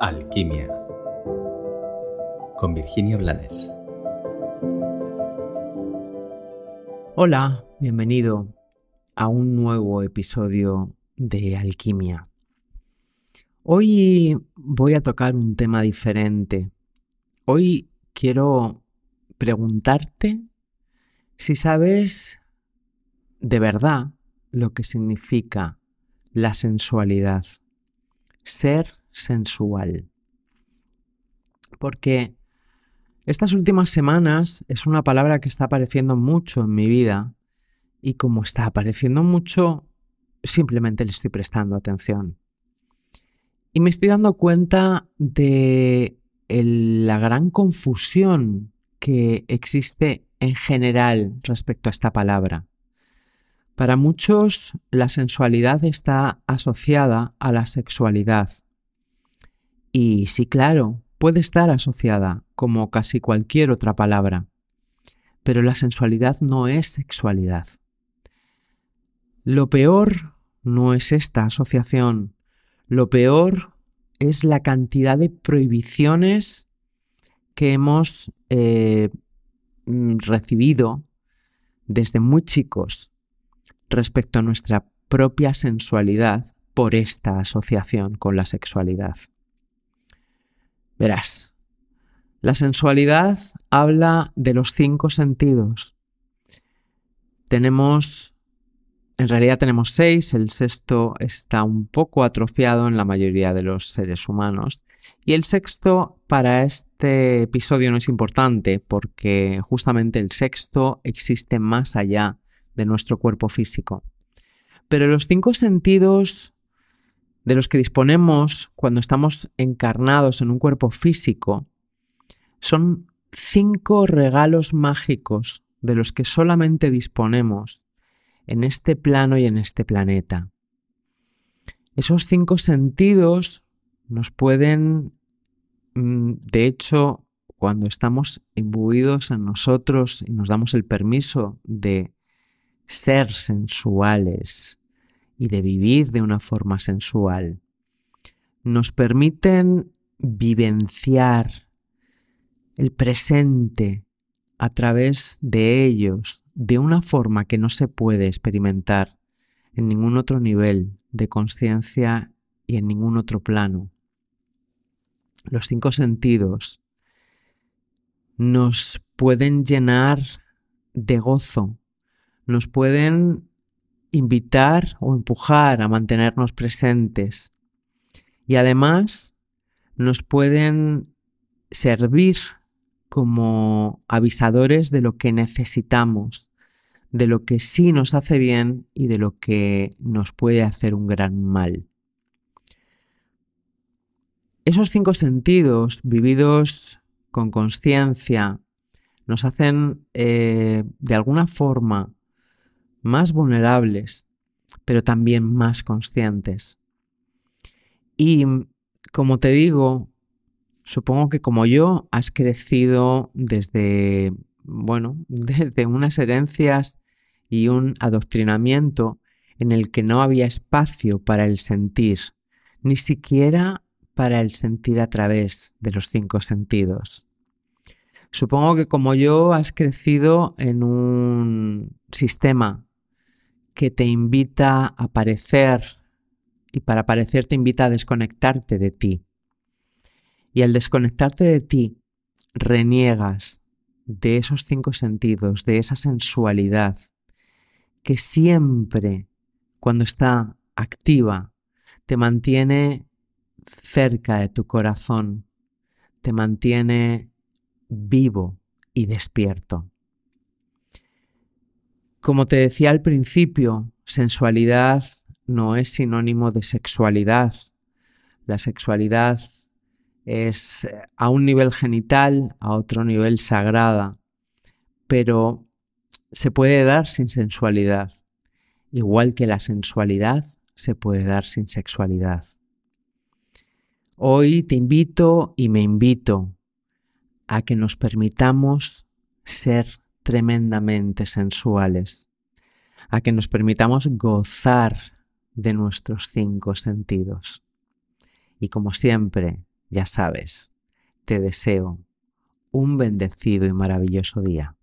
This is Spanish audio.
Alquimia con Virginia Blanes. Hola, bienvenido a un nuevo episodio de Alquimia. Hoy voy a tocar un tema diferente. Hoy quiero preguntarte si sabes de verdad lo que significa la sensualidad, ser sensual. Porque estas últimas semanas es una palabra que está apareciendo mucho en mi vida y como está apareciendo mucho, simplemente le estoy prestando atención. Y me estoy dando cuenta de la gran confusión que existe en general respecto a esta palabra. Para muchos, la sensualidad está asociada a la sexualidad. Y sí, claro, puede estar asociada, como casi cualquier otra palabra. Pero la sensualidad no es sexualidad. Lo peor no es esta asociación. Lo peor es la cantidad de prohibiciones que hemos eh, recibido desde muy chicos respecto a nuestra propia sensualidad por esta asociación con la sexualidad. Verás, la sensualidad habla de los cinco sentidos. Tenemos, en realidad tenemos seis, el sexto está un poco atrofiado en la mayoría de los seres humanos. Y el sexto para este episodio no es importante porque justamente el sexto existe más allá de nuestro cuerpo físico. Pero los cinco sentidos de los que disponemos cuando estamos encarnados en un cuerpo físico son cinco regalos mágicos de los que solamente disponemos en este plano y en este planeta. Esos cinco sentidos nos pueden, mm, de hecho, cuando estamos imbuidos en nosotros y nos damos el permiso de ser sensuales y de vivir de una forma sensual, nos permiten vivenciar el presente a través de ellos de una forma que no se puede experimentar en ningún otro nivel de conciencia y en ningún otro plano. Los cinco sentidos nos pueden llenar de gozo nos pueden invitar o empujar a mantenernos presentes y además nos pueden servir como avisadores de lo que necesitamos, de lo que sí nos hace bien y de lo que nos puede hacer un gran mal. Esos cinco sentidos vividos con conciencia nos hacen eh, de alguna forma más vulnerables, pero también más conscientes. Y como te digo, supongo que como yo has crecido desde, bueno, desde unas herencias y un adoctrinamiento en el que no había espacio para el sentir, ni siquiera para el sentir a través de los cinco sentidos. Supongo que como yo has crecido en un sistema que te invita a aparecer y para aparecer te invita a desconectarte de ti. Y al desconectarte de ti, reniegas de esos cinco sentidos, de esa sensualidad que siempre, cuando está activa, te mantiene cerca de tu corazón, te mantiene vivo y despierto. Como te decía al principio, sensualidad no es sinónimo de sexualidad. La sexualidad es eh, a un nivel genital, a otro nivel sagrada, pero se puede dar sin sensualidad, igual que la sensualidad se puede dar sin sexualidad. Hoy te invito y me invito a que nos permitamos ser tremendamente sensuales, a que nos permitamos gozar de nuestros cinco sentidos. Y como siempre, ya sabes, te deseo un bendecido y maravilloso día.